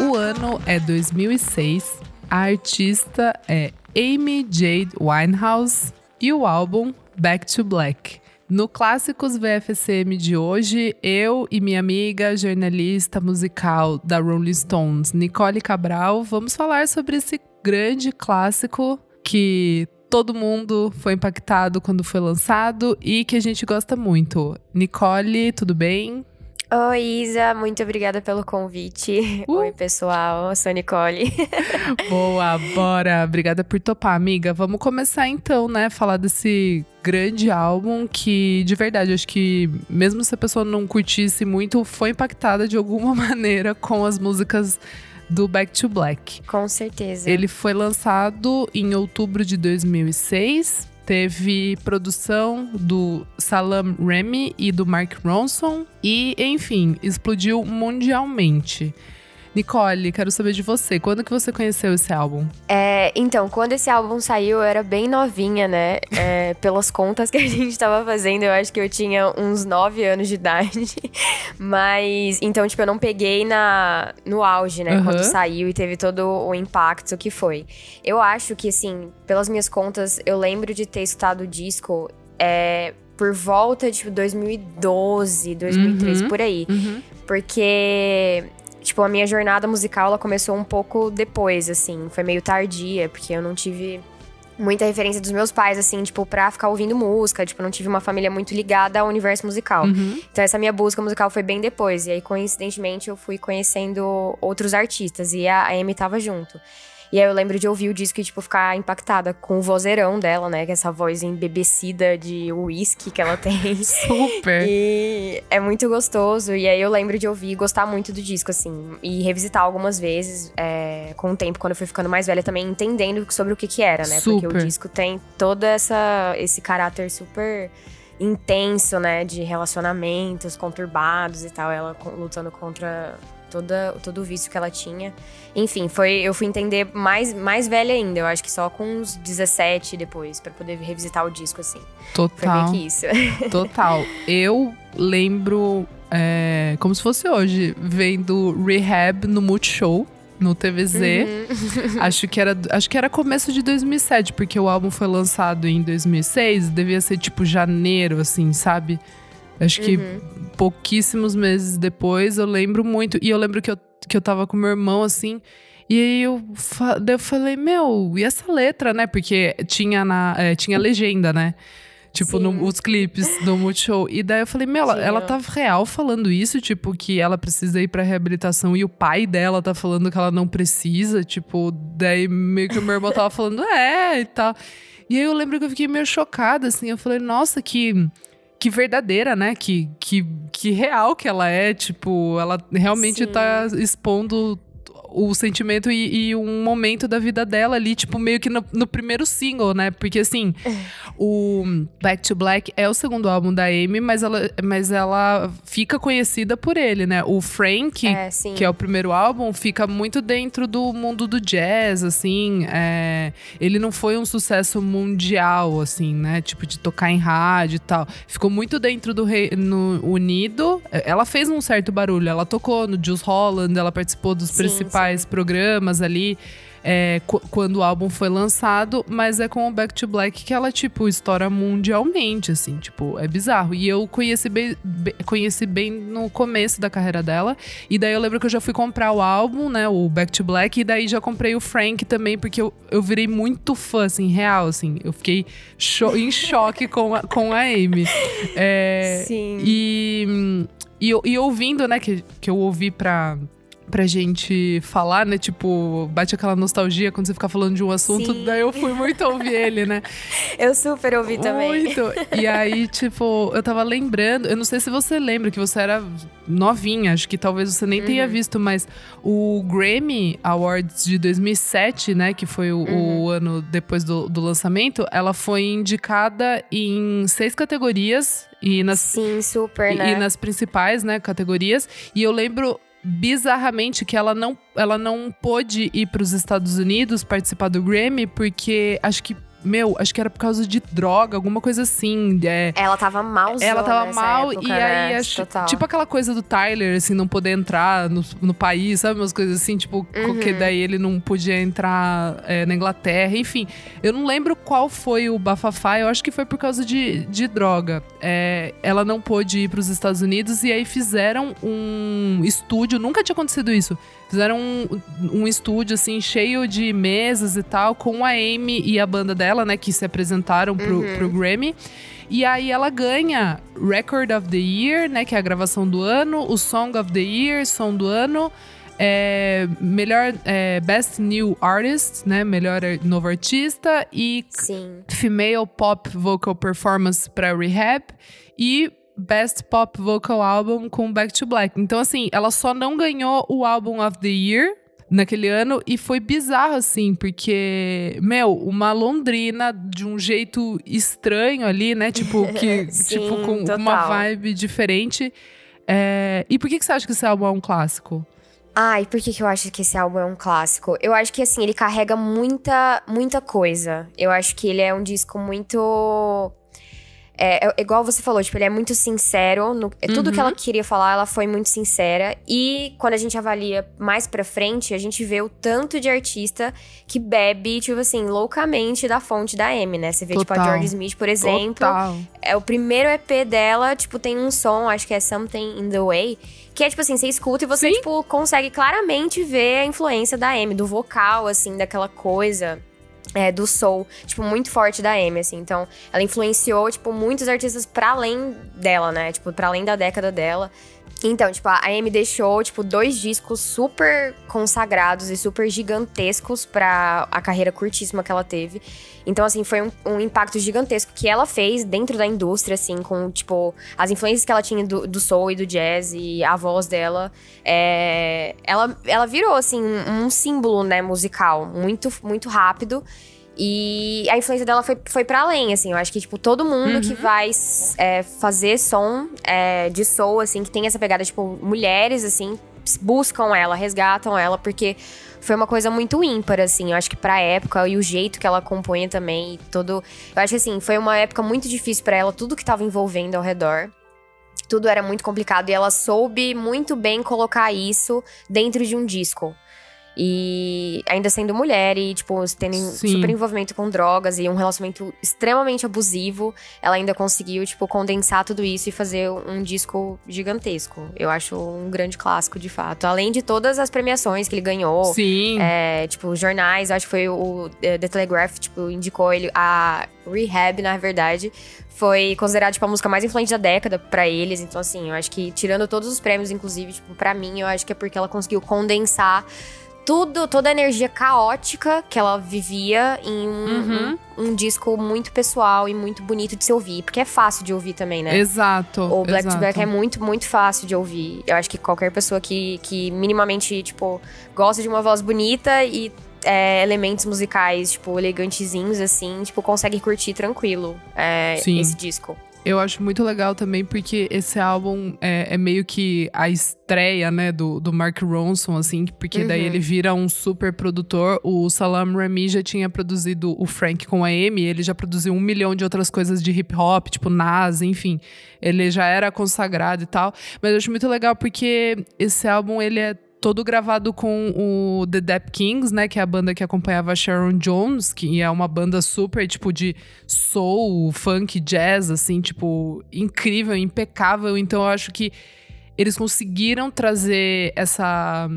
O ano é 2006, a artista é Amy Jade Winehouse e o álbum Back to Black. No Clássicos VFCM de hoje, eu e minha amiga jornalista musical da Rolling Stones, Nicole Cabral, vamos falar sobre esse grande clássico que todo mundo foi impactado quando foi lançado e que a gente gosta muito. Nicole, tudo bem? Oi, Isa, muito obrigada pelo convite. Uh. Oi, pessoal, eu sou a Nicole. Boa, bora. Obrigada por topar, amiga. Vamos começar então, né? Falar desse grande álbum que, de verdade, acho que mesmo se a pessoa não curtisse muito, foi impactada de alguma maneira com as músicas do Back to Black. Com certeza. Ele foi lançado em outubro de 2006. Teve produção do Salam Remy e do Mark Ronson. E, enfim, explodiu mundialmente. Nicole, quero saber de você. Quando que você conheceu esse álbum? É, então, quando esse álbum saiu, eu era bem novinha, né? É, pelas contas que a gente tava fazendo, eu acho que eu tinha uns 9 anos de idade. Mas, então, tipo, eu não peguei na, no auge, né? Aham. Quando saiu e teve todo o impacto que foi. Eu acho que, assim, pelas minhas contas, eu lembro de ter escutado o disco é, por volta de 2012, 2013, Uhum. por aí. Uhum. Porque, tipo, a minha jornada musical, ela começou um pouco depois, assim. Foi meio tardia, porque eu não tive muita referência dos meus pais, assim, tipo, pra ficar ouvindo música. Tipo, não tive uma família muito ligada ao universo musical. Uhum. Então, essa minha busca musical foi bem depois. E aí, coincidentemente, eu fui conhecendo outros artistas. E a Amy tava junto. E aí, eu lembro de ouvir o disco e, tipo, ficar impactada com o vozeirão dela, né? Que é essa voz embebecida de uísque que ela tem. Super. E é muito gostoso. E aí eu lembro de ouvir e gostar muito do disco, assim. E revisitar algumas vezes, é, com o tempo, quando eu fui ficando mais velha, também entendendo sobre o que que era, né? Porque Super. o disco tem todo essa, esse caráter super intenso, né? De relacionamentos conturbados e tal. Ela lutando contra toda, todo o vício que ela tinha. Enfim, foi, eu fui entender mais, mais velha ainda. Eu acho que só com uns 17 depois, pra poder revisitar o disco, assim. Foi Total. meio que isso. Total. Eu lembro, é, como se fosse hoje, vendo Rehab no Multishow, no TVZ. Uhum. Acho que era, acho que era começo de 2007, porque o álbum foi lançado em 2006, devia ser tipo janeiro, assim, sabe? Acho que Uhum. pouquíssimos meses depois, eu lembro muito. E eu lembro que eu, que eu tava com meu irmão, assim. E aí eu, fa- eu falei, meu, e essa letra, né? Porque tinha, na, é, tinha legenda, né? Tipo, no- os clipes do Multishow. E daí eu falei, meu, ela, ela tá real falando isso, tipo, que ela precisa ir pra reabilitação e o pai dela tá falando que ela não precisa, tipo, daí meio que o meu irmão tava falando, é, e tal. E aí eu lembro que eu fiquei meio chocada, assim, eu falei, nossa, que que verdadeira, né? Que, que, que real que ela é. Tipo, ela realmente Sim. tá expondo o sentimento e, e um momento da vida dela ali, tipo, meio que no, no primeiro single, né? Porque assim, o Back to Black é o segundo álbum da Amy, mas ela, mas ela fica conhecida por ele, né? O Frank, É, que é o primeiro álbum, fica muito dentro do mundo do jazz, assim. é, ele não foi um sucesso mundial, assim, né? Tipo, de tocar em rádio e tal. Ficou muito dentro do Reino Unido. Ela fez um certo barulho. Ela tocou no Juice Holland, ela participou dos Sim, principais programas ali. é, qu- quando o álbum foi lançado, mas é com o Back to Black que ela, tipo, estoura mundialmente, assim, tipo, é bizarro. E eu conheci bem, be- conheci bem no começo da carreira dela, e daí eu lembro que eu já fui comprar o álbum, né, o Back to Black, e daí já comprei o Frank também, porque eu, eu virei muito fã, assim, real, assim, eu fiquei cho- em choque com a, com a Amy. É, Sim. e, e, e ouvindo, né, que, que eu ouvi pra, pra gente falar, né? Tipo, bate aquela nostalgia quando você fica falando de um assunto, Sim. daí eu fui muito ouvir ele, né? Eu super ouvi também. Muito. E aí, tipo, eu tava lembrando, eu não sei se você lembra que você era novinha, acho que talvez você nem tenha visto, mas o Grammy Awards de 2007, né, que foi o, o ano depois do, do lançamento, ela foi indicada em seis categorias e nas Sim, super, e- né? E nas principais, né, categorias. E eu lembro bizarramente que ela não, ela não pôde ir para os Estados Unidos participar do Grammy, porque acho que meu, acho que era por causa de droga, alguma coisa assim. É, Ela tava mal ela tava mal época, e né? aí acho, Total. tipo aquela coisa do Tyler assim não poder entrar no, no país, sabe umas coisas assim, tipo Uhum. que daí ele não podia entrar é, na Inglaterra, enfim. Eu não lembro qual foi o bafafá, eu acho que foi por causa de, de droga. É, ela não pôde ir para os Estados Unidos e aí fizeram um estúdio, nunca tinha acontecido isso. Fizeram um, um estúdio assim cheio de mesas e tal com a Amy e a banda dela, né, que se apresentaram pro, Uhum. pro Grammy. E aí ela ganha Record of the Year, né? Que é a gravação do ano, o Song of the Year, som do ano. é, melhor é, Best New Artist, né? Melhor novo artista. E Sim. Female Pop Vocal Performance para Rehab. E Best Pop Vocal Album com Back to Black. Então, assim, ela só não ganhou o Album of the Year naquele ano e foi bizarro, assim, porque, meu, uma Londrina de um jeito estranho ali, né? Tipo, que, Sim, tipo com total. uma vibe diferente. É, E por que, que você acha que esse álbum é um clássico? Ai, por que, que eu acho que esse álbum é um clássico? Eu acho que, assim, ele carrega muita, muita coisa. Eu acho que ele é um disco muito. É, é igual você falou, tipo, ele é muito sincero. No, é Tudo que ela queria falar, ela foi muito sincera. E quando a gente avalia mais pra frente, a gente vê o tanto de artista que bebe, tipo assim, loucamente da fonte da M, né? Você vê, tipo, a Total. George Smith, por exemplo. Total. É o primeiro EP dela, tipo, tem um som, acho que é Something in the Way, que é tipo assim, você escuta e você, Sim. tipo, consegue claramente ver a influência da Amy, do vocal, assim, daquela coisa. É, do soul, tipo, muito forte da Amy, assim. Então, ela influenciou, tipo, muitos artistas pra além dela, né? Tipo, pra além da década dela. Então, tipo, a Amy deixou, tipo, dois discos super consagrados e super gigantescos pra a carreira curtíssima que ela teve. Então, assim, foi um, um impacto gigantesco que ela fez dentro da indústria, assim, com, tipo, as influências que ela tinha do, do soul e do jazz e a voz dela. É, ela, ela virou, assim, um, um símbolo, né, musical, muito, muito rápido. E a influência dela foi, foi para além, assim. Eu acho que, tipo, todo mundo que vai é, fazer som é, de soul, assim, que tem essa pegada, tipo, mulheres, assim, buscam ela, resgatam ela, porque foi uma coisa muito ímpar, assim. Eu acho que pra época e o jeito que ela compunha também, e todo. Eu acho que, assim, foi uma época muito difícil pra ela, tudo que tava envolvendo ao redor. Tudo era muito complicado e ela soube muito bem colocar isso dentro de um disco. E ainda sendo mulher e, tipo, tendo Sim. super envolvimento com drogas e um relacionamento extremamente abusivo, ela ainda conseguiu, tipo, condensar tudo isso e fazer um disco gigantesco. Eu acho um grande clássico, de fato. Além de todas as premiações que ele ganhou. Sim. É, tipo, jornais, acho que foi o eh, The Telegraph, tipo, indicou ele. A Rehab, na verdade, foi considerada, tipo, a música mais influente da década pra eles. Então, assim, eu acho que, tirando todos os prêmios, inclusive, tipo, pra mim, eu acho que é porque ela conseguiu condensar tudo, toda a energia caótica que ela vivia em um, Uhum. um, um disco muito pessoal e muito bonito de se ouvir. Porque é fácil de ouvir também, né? Exato. O Black exato. to Black é muito, muito fácil de ouvir. Eu acho que qualquer pessoa que, que minimamente, tipo, gosta de uma voz bonita e é, elementos musicais, tipo, elegantezinhos, assim, tipo, consegue curtir tranquilo é, esse disco. Eu acho muito legal também porque esse álbum é, é meio que a estreia, né, do, do Mark Ronson, assim, porque daí Uhum. ele vira um super produtor. O Salam Remy já tinha produzido o Frank com a Amy, ele já produziu um milhão de outras coisas de hip hop, tipo Nas, enfim. Ele já era consagrado e tal. Mas eu acho muito legal porque esse álbum, ele é todo gravado com o The Dap Kings, né? Que é a banda que acompanhava a Sharon Jones, que é uma banda super, tipo, de soul, funk, jazz, assim, tipo, incrível, impecável. Então eu acho que eles conseguiram trazer essa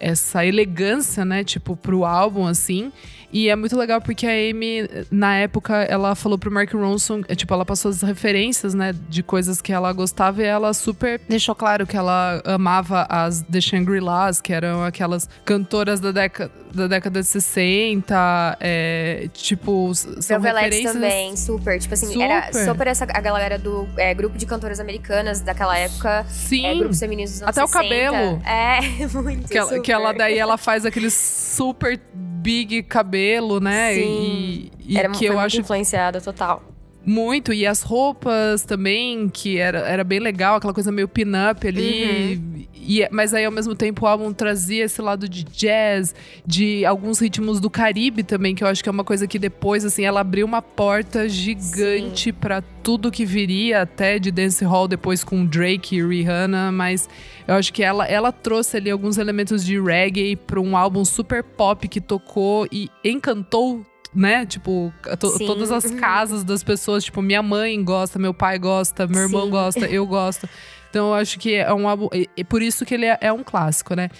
essa elegância, né, tipo, pro álbum, assim. E é muito legal porque a Amy, na época, ela falou pro Mark Ronson, é, tipo, ela passou as referências, né, de coisas que ela gostava e ela super deixou claro que ela amava as The Shangri-Las, que eram aquelas cantoras da década, da década de 60, é, tipo, são Velvet referências... também, super. Tipo assim, Super. era super essa a galera do é, grupo de cantoras americanas daquela época. Sim, É, grupos femininos dos anos Até o 60. cabelo. É, muito. que ela, que ela daí ela faz aquele super big cabelo, né? Sim. E, e Era, que eu acho influenciada, total. Muito, e as roupas também, que era, era bem legal, aquela coisa meio pin-up ali. Uhum. E, mas aí, ao mesmo tempo, o álbum trazia esse lado de jazz, de alguns ritmos do Caribe também, que eu acho que é uma coisa que depois, assim, ela abriu uma porta gigante para tudo que viria, até de dancehall depois com Drake e Rihanna, mas eu acho que ela, ela trouxe ali alguns elementos de reggae para um álbum super pop que tocou e encantou né? Tipo, to, todas as casas das pessoas, tipo, minha mãe gosta, meu pai gosta, meu irmão Sim. gosta, eu gosto. Então eu acho que é um álbum. E por isso que ele é, é, um clássico, né?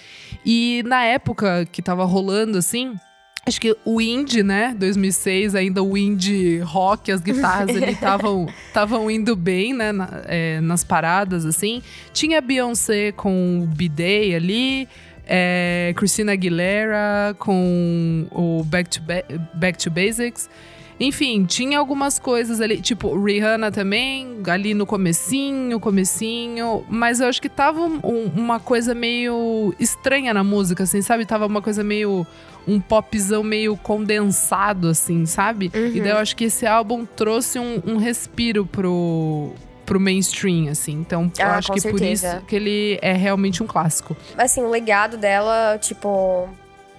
E na época que tava rolando, assim. Acho que o indie, né? 2006, ainda o indie rock, as guitarras ali estavam estavam indo bem, né? Na, é, nas paradas, assim. Tinha Beyoncé com o B-Day ali é, Christina Aguilera com o Back to, ba Back to Basics. Enfim, tinha algumas coisas ali, tipo Rihanna também, ali no comecinho, comecinho, mas eu acho que tava um, uma coisa meio estranha na música, assim, sabe? Tava uma coisa meio um popzão meio condensado, assim, sabe? Uhum. E daí eu acho que esse álbum trouxe um, um respiro pro, pro mainstream, assim. Então, ah, eu acho que certeza. por isso que ele é realmente um clássico. Assim, o legado dela, tipo,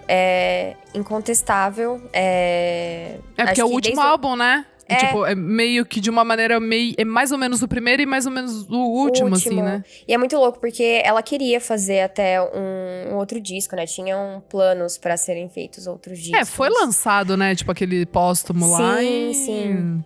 é incontestável. É, é porque é o último álbum, né? É. Tipo, é meio que de uma maneira meio. É mais ou menos o primeiro e mais ou menos o último, o último. assim, né? E é muito louco, porque ela queria fazer até um, um outro disco, né? Tinham planos para serem feitos outros discos. É, foi lançado, né? Tipo aquele póstumo sim, lá. Sim, sim.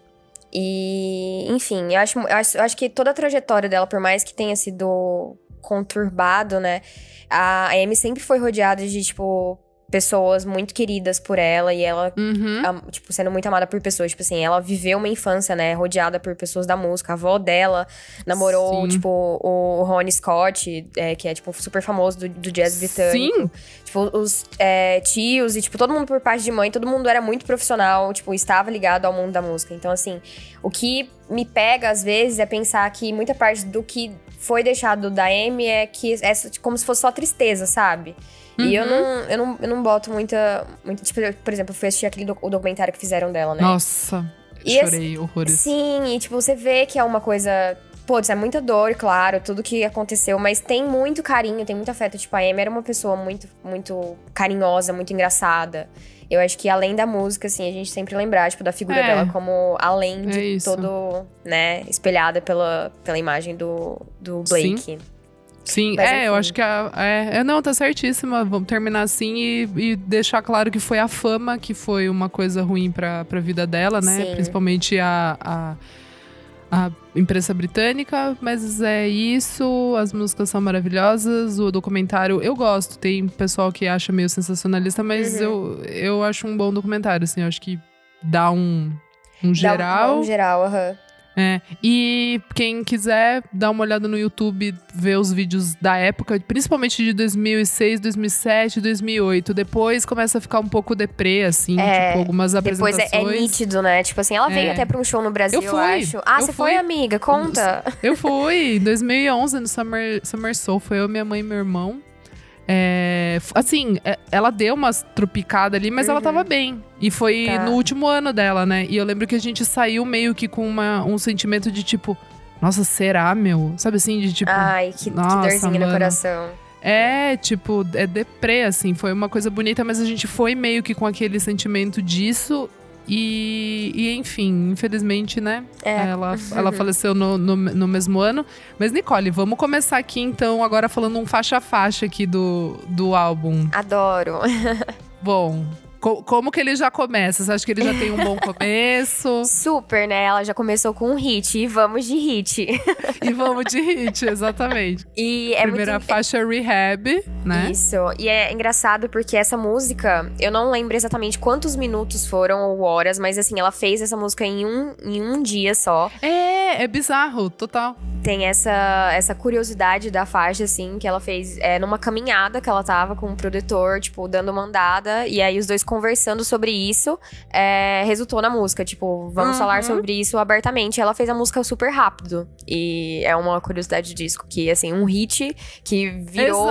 E, enfim, eu acho, eu acho, eu acho que toda a trajetória dela, por mais que tenha sido conturbado, né? A Amy sempre foi rodeada de, tipo, pessoas muito queridas por ela e ela, uhum. tipo, sendo muito amada por pessoas. Tipo assim, ela viveu uma infância, né, rodeada por pessoas da música. A avó dela namorou, Sim. tipo, o Ronnie Scott, é, que é, tipo, super famoso do, do jazz britânico. Sim. Tipo, os é, tios e, tipo, todo mundo por parte de mãe, todo mundo era muito profissional, tipo, estava ligado ao mundo da música. Então, assim, o que me pega, às vezes, é pensar que muita parte do que foi deixado da Amy é que é como se fosse só tristeza, sabe? Uhum. E eu uhum. não, eu, não, eu não boto muita, muita. Tipo, por exemplo, eu fui assistir aquele o documentário que fizeram dela, né? Nossa. E chorei esse, horrores. Sim, e tipo, você vê que é uma coisa. Putz, é muita dor, claro, tudo que aconteceu, mas tem muito carinho, tem muito afeto. Tipo, a Amy era uma pessoa muito, muito carinhosa, muito engraçada. Eu acho que além da música, assim, a gente sempre lembrar, tipo, da figura é. dela como além de é todo, né, espelhada pela, pela imagem do, do Blake. Sim. Sim, Mas, é, enfim. eu acho que a, é, é, Não, tá certíssima. Vamos terminar assim e, e, deixar claro que foi a fama que foi uma coisa ruim pra, pra vida dela, né? Sim. Principalmente a, a, a imprensa britânica. Mas é isso, as músicas são maravilhosas. O documentário eu gosto. Tem pessoal que acha meio sensacionalista, mas uhum. eu, eu acho um bom documentário, assim. Eu acho que dá um, um geral. Dá um, um geral, aham. Uhum. É, e quem quiser dar uma olhada no YouTube, ver os vídeos da época, principalmente de 2006, 2007, 2008. Depois começa a ficar um pouco deprê, assim, é, tipo, algumas apresentações. Depois é, é, nítido, né? Tipo assim, ela veio é. até pra um show no Brasil, eu, fui, eu acho. Ah, eu você fui. foi, amiga? Conta. Eu fui, em 2011, no Summer, Summer Soul. Foi eu, minha mãe e meu irmão. É, assim, é, ela deu umas tropicadas ali, mas uhum. ela tava bem. E foi tá. no último ano dela, né? E eu lembro que a gente saiu meio que com uma, um sentimento de tipo, nossa, será, meu? Sabe assim, de tipo. Ai, que, nossa, que dorzinha mano. no coração. É, tipo, é deprê, assim. Foi uma coisa bonita, mas a gente foi meio que com aquele sentimento disso. E, e, enfim, infelizmente, né? É. Ela, ela faleceu no, no, no, mesmo ano. Mas, Nicole, vamos começar aqui então, agora falando um faixa a faixa aqui do, do álbum. Adoro. Bom, Co como que ele já começa? Você acha que ele já tem um bom começo? Super, né? Ela já começou com um hit. E vamos de hit. e vamos de hit, exatamente. E é Primeira muito... faixa Rehab, né? Isso. E é engraçado porque essa música, eu não lembro exatamente quantos minutos foram ou horas, mas assim, ela fez essa música em um, em um dia só. É, é bizarro, total tem essa, essa curiosidade da faixa, assim, que ela fez é, numa caminhada que ela tava com o produtor, tipo, dando uma andada, e aí os dois conversando sobre isso, é, resultou na música, tipo, vamos uhum. falar sobre isso abertamente. Ela fez a música super rápido, e é uma curiosidade de disco, que, assim, um hit que virou...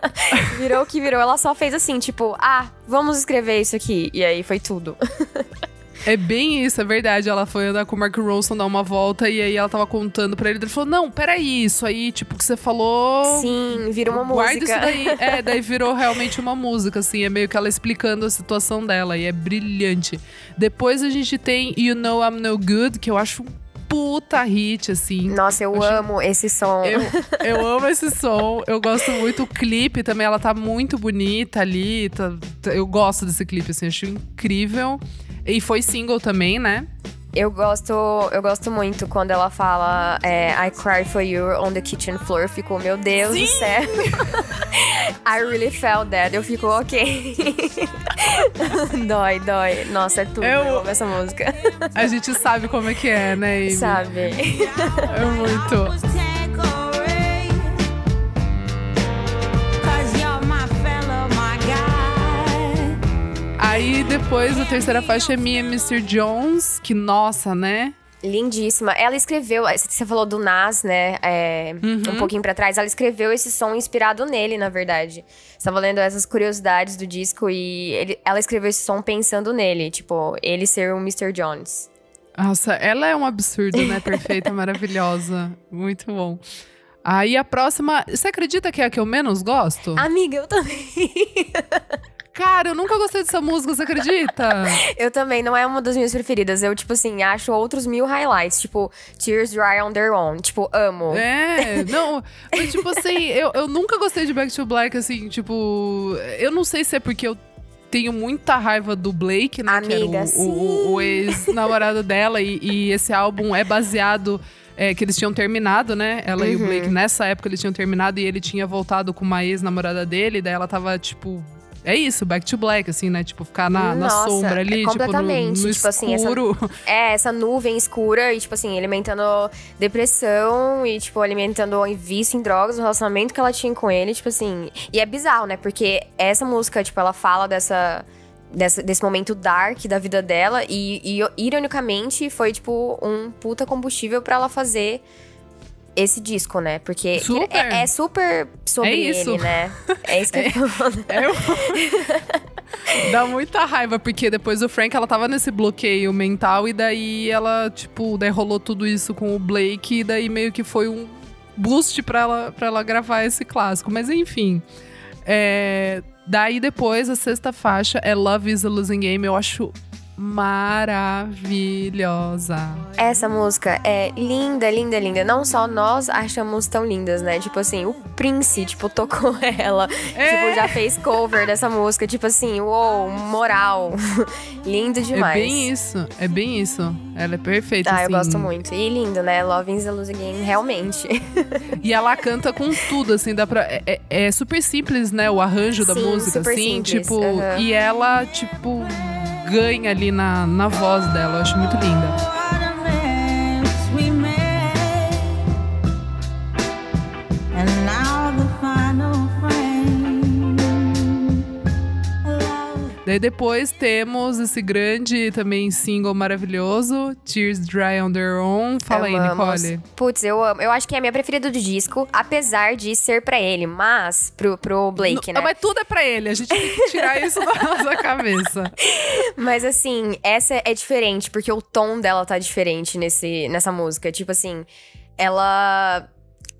virou que virou, ela só fez assim, tipo, ah, vamos escrever isso aqui, e aí foi tudo. É bem isso, é verdade. Ela foi andar com o Mark Ronson dar uma volta e aí ela tava contando pra ele. Ele falou: Não, peraí, isso aí, tipo, que você falou. Sim, vira uma Guarda música. isso daí. É, daí virou realmente uma música, assim. É meio que ela explicando a situação dela e é brilhante. Depois a gente tem You Know I'm No Good, que eu acho um puta hit, assim. Nossa, eu amo esse som. Eu, eu amo esse som, eu gosto muito o clipe também, ela tá muito bonita ali, tá- tá- eu gosto desse clipe, assim, acho incrível. E foi single também, né? Eu gosto, eu gosto muito quando ela fala é, I cry for you on the kitchen floor. Ficou, meu Deus do céu. I really felt that. Eu fico, ok. dói, dói. Nossa, é tudo. Eu- Eu, amo essa música. A gente sabe como é que é, né, Amy? Sabe? É muito. Aí depois a terceira faixa é and Mr. Jones, que nossa, né? Lindíssima. Ela escreveu, você falou do Nas, né? é, Um pouquinho pra trás. Ela escreveu esse som inspirado nele, na verdade. Estava lendo essas curiosidades do disco e ele- ela escreveu esse som pensando nele. Tipo, ele ser o Mr. Jones. Nossa, ela é um absurdo, né? Perfeita, maravilhosa. Muito bom. Aí a próxima. Você acredita que é a que eu menos gosto? Amiga, eu também. Cara, eu nunca gostei dessa música, você acredita? eu também, não é uma das minhas preferidas. Eu, tipo assim, acho outros mil highlights. Tipo, Tears Dry on Their Own. Tipo, amo. É, não, mas tipo assim, eu, eu nunca gostei de Back to Black, assim, tipo, eu não sei se é porque eu tenho muita raiva do Blake, né, que Amiga, era o, o, o ex-namorado dela, e, e esse álbum é baseado, é, que eles tinham terminado, né, ela e o Uhum. Blake, nessa época eles tinham terminado, e ele tinha voltado com uma ex-namorada dele, daí ela tava, tipo... É isso, back to black, assim, né? Tipo, ficar na, na Nossa, sombra é ali, tipo, no, completamente. no Tipo assim, essa- escuro. É, essa nuvem escura e, tipo assim, alimentando depressão e, tipo, alimentando o vício em drogas, o relacionamento que ela tinha com ele, tipo assim. E é bizarro, né? Porque essa música, tipo, ela fala dessa. dessa- desse momento dark da vida dela e, e, ironicamente, foi, tipo, um puta combustível pra ela fazer esse disco, né? Porque Super. É, é super sobre É isso. ele, né? É isso que eu tô falando. É Dá muita raiva, porque depois o Frank, ela tava nesse bloqueio mental, e daí ela, tipo, daí rolou tudo isso com o Blake, e daí meio que foi um boost pra ela, pra ela gravar esse clássico. Mas enfim. É, Daí depois, a sexta faixa é Love is a Losing Game. Eu acho maravilhosa. Essa música é linda, linda, linda. Não só nós achamos tão lindas, né? Tipo assim, o Prince, tipo, tocou ela. Tipo, já fez cover dessa música. Tipo assim, uou, moral. Lindo demais. É bem isso, é bem isso. Ela é perfeita. Ah, eu assim. gosto muito. E lindo, né? Love is a Losing Game, realmente. E ela canta com tudo, assim, dá pra. É, é- é super simples, né? O arranjo da Sim, música, super assim, simples, tipo. aham. E ela, tipo, ganha ali na, na voz dela. Eu acho muito linda. Daí depois temos esse grande também single maravilhoso, Tears Dry on Their Own. Fala aí, Amamos. Nicole. Putz, eu amo. Eu acho que é a minha preferida do disco, apesar de ser pra ele, mas pro, pro Blake, Não, né? Mas tudo é pra ele, a gente tem que tirar isso da nossa cabeça. Mas assim, essa é diferente, porque o tom dela tá diferente nesse, nessa música. Tipo assim, ela.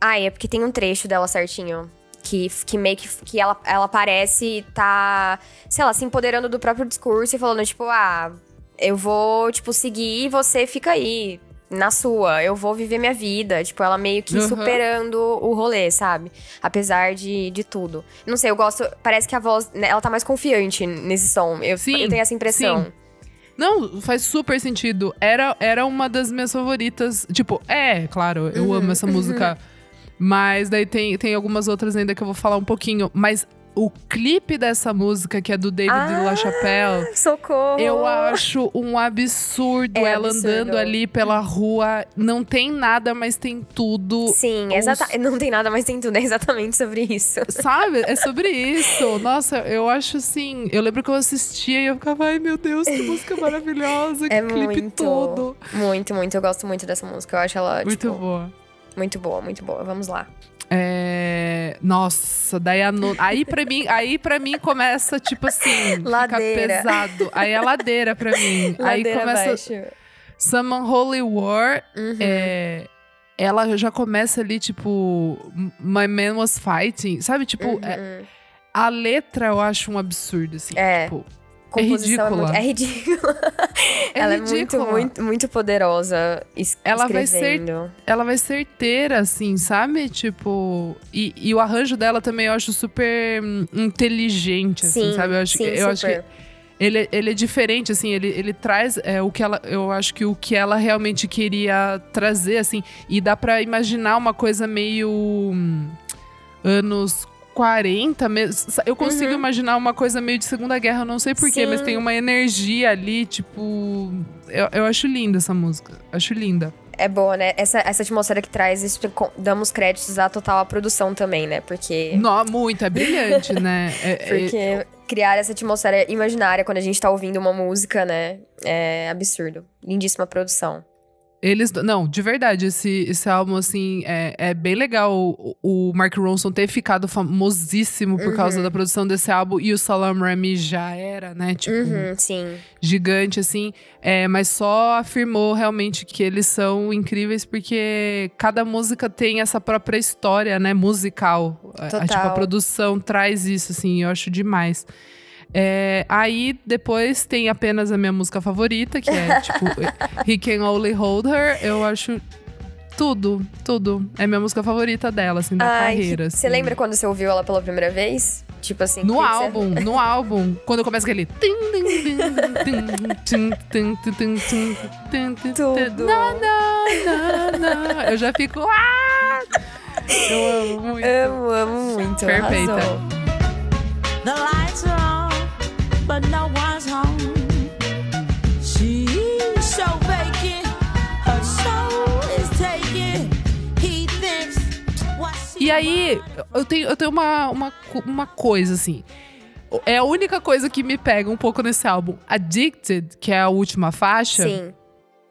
Ai, é porque tem um trecho dela certinho. Que, que meio que, que ela, ela parece tá, sei lá, se empoderando do próprio discurso e falando, tipo, ah, eu vou, tipo, seguir e você fica aí, na sua. Eu vou viver minha vida. Tipo, ela meio que Uhum. superando o rolê, sabe? Apesar de, de tudo. Não sei, eu gosto. Parece que a voz, né, ela tá mais confiante nesse som. Eu, Sim, eu tenho essa impressão. sim. Não, faz super sentido. Era, era uma das minhas favoritas. Tipo, é, claro, eu Uhum, amo essa música. Mas daí tem, tem algumas outras ainda que eu vou falar um pouquinho. Mas o clipe dessa música, que é do David Ah, LaChapelle, Socorro! eu acho um absurdo É ela absurdo. andando ali pela rua. Não tem nada, mas tem tudo. Sim, Os- exata... não tem nada mais tem tudo. É exatamente sobre isso. Sabe? É sobre isso. Nossa, eu acho assim. Eu lembro que eu assistia e eu ficava, ai meu Deus, que música maravilhosa, que É clipe muito. todo. Muito, muito. Eu gosto muito dessa música. Eu acho ela, Muito tipo, boa. Muito boa, muito boa. Vamos lá. É, Nossa, daí a no... aí para mim, aí para mim começa tipo assim, Ladeira. fica pesado. Aí é ladeira pra mim. aí Ladeira começa abaixo. Summon Holy War, Uhum. é, ela já começa ali tipo My Man Was Fighting, sabe? Tipo, Uhum. é- a letra eu acho um absurdo assim, É. tipo, Composição ridícula. muito, é ridícula. é ela ridícula. é muito, muito, muito poderosa es Ela vai ser- escrevendo. ela vai certeira, assim, sabe? Tipo. E, e o arranjo dela também eu acho super hum, inteligente, assim, Sim, sabe? Eu acho, sim, que, eu acho que super. ele, é- ele é diferente, assim, ele, ele traz é, o que ela. Eu acho que o que ela realmente queria trazer, assim. E dá pra imaginar uma coisa meio. hum, anos 40 mesmo. Eu consigo Uhum. imaginar uma coisa meio de Segunda Guerra, eu não sei porquê, mas tem uma energia ali, tipo. Eu, eu acho linda essa música. Acho linda. É boa, né? Essa, essa atmosfera que traz, isso, com- damos créditos à total à produção também, né? Porque, Não, muito, é brilhante, né? É- é- porque criar essa atmosfera imaginária quando a gente tá ouvindo uma música, né? É absurdo. Lindíssima produção. Eles. Não, de verdade, esse, esse álbum, assim, é, é bem legal o, o Mark Ronson ter ficado famosíssimo por causa Uhum. da produção desse álbum e o Salam Remy já era, né? Tipo, Uhum, sim. gigante, assim. É, mas só afirmou realmente que eles são incríveis porque cada música tem essa própria história, né? Musical. A- a- tipo, a Total. produção traz isso, assim, eu acho demais. É, aí depois tem apenas a minha música favorita, que é tipo He Can Only Hold Her. Eu acho tudo, tudo. É minha música favorita dela, assim, da Ai, carreira. Você assim. lembra quando você ouviu ela pela primeira vez? Tipo assim. No que você- álbum, no álbum, quando começa aquele. Tudo. Não, não, não. Eu já fico. Ah! Eu amo muito. Amo, amo muito. Perfeita. Arrasou. The lights are but no one's home. She's so vacant, her soul is taken. He thinks what she E aí, eu tenho, eu tenho uma, uma, uma coisa, assim. É a única coisa que me pega um pouco nesse álbum. Addicted, que é a última faixa. Sim.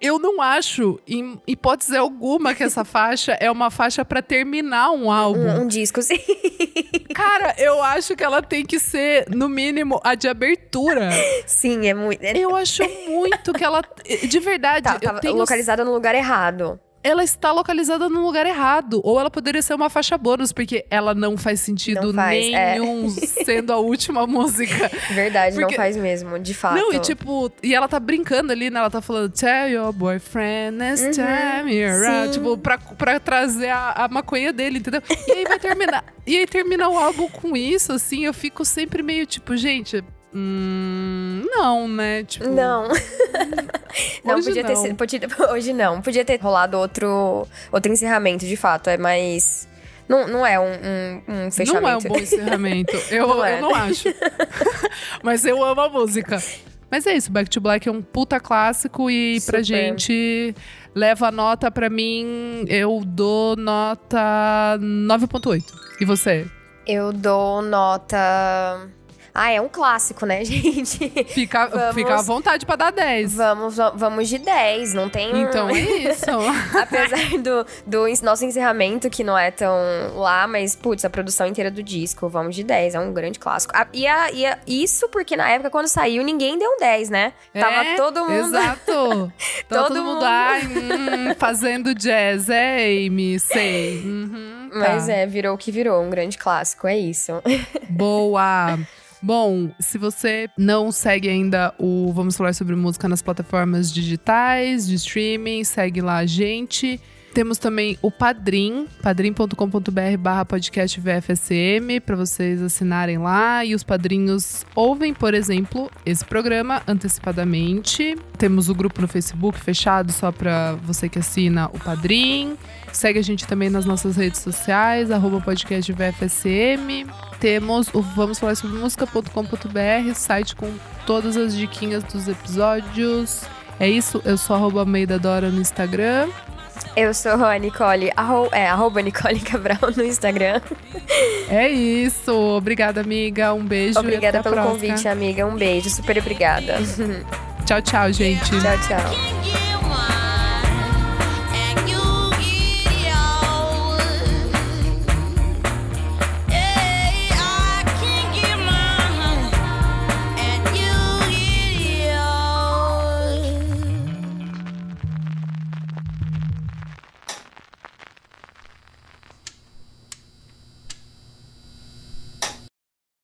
Eu não acho, em hipótese alguma, que essa faixa é uma faixa pra terminar um álbum. Um, um disco, sim. Cara, eu acho que ela tem que ser, no mínimo, a de abertura. Sim, é muito. é- Eu acho muito que ela. De verdade, Tá, eu tava tenho- localizada no lugar errado. Ela está localizada no lugar errado. Ou ela poderia ser uma faixa bônus, porque ela não faz sentido Não faz, é. nenhum sendo a última música. Verdade, Porque- não faz mesmo, de fato. Não, e tipo, e ela tá brincando ali, né? Ela tá falando, tell your boyfriend next time you're out", Uhum. Tipo, pra, pra trazer a, a maconha dele, entendeu? E aí vai terminar. e aí termina o álbum com isso, assim, eu fico sempre meio tipo, gente. Hum, não, né? Tipo, Não. não, podia ter não. sido. podia- hoje não. Podia ter rolado outro, outro encerramento, de fato. É mais. Não, não é um, um, um fechamento. Não é um bom encerramento. Eu Não é. eu não acho. Mas eu amo a música. Mas é isso, Back to Black é um puta clássico e pra Super. gente leva a nota pra mim, eu dou nota 9.8. E você? Eu dou nota. Ah, é um clássico, né, gente? Fica, Vamos. fica à vontade pra dar 10. Vamos, vamos de 10, não tem. Então é isso. Apesar do, do nosso encerramento, que não é tão lá, mas, putz, a produção inteira do disco, vamos de 10, é um grande clássico. E, a- e a- isso porque na época, quando saiu, ninguém deu um 10, né? Tava É, todo mundo. Exato. Todo, Todo mundo, mundo. ai, hum, fazendo jazz. É, Amy, sei. Uhum, tá. Mas é, virou o que virou, um grande clássico, é isso. Boa! Bom, se você não segue ainda o Vamos Falar sobre Música nas plataformas digitais, de streaming, segue lá a gente. Temos também o Padrim, padrim.com.br barra podcast VFSM, para vocês assinarem lá. E os padrinhos ouvem, por exemplo, esse programa antecipadamente. Temos o grupo no Facebook fechado só para você que assina o Padrim. Segue a gente também nas nossas redes sociais, arroba podcast VFSM. Temos o vamos falar sobre música.com.br, site com todas as diquinhas dos episódios. É isso, eu sou arroba Almeida Dora no Instagram. Eu sou a Nicole, arro, é, arroba Nicole Cabral no Instagram. É isso, obrigada amiga, um beijo Obrigada pelo próxima. convite, amiga. Um beijo, super obrigada. Tchau, tchau, gente. tchau, tchau.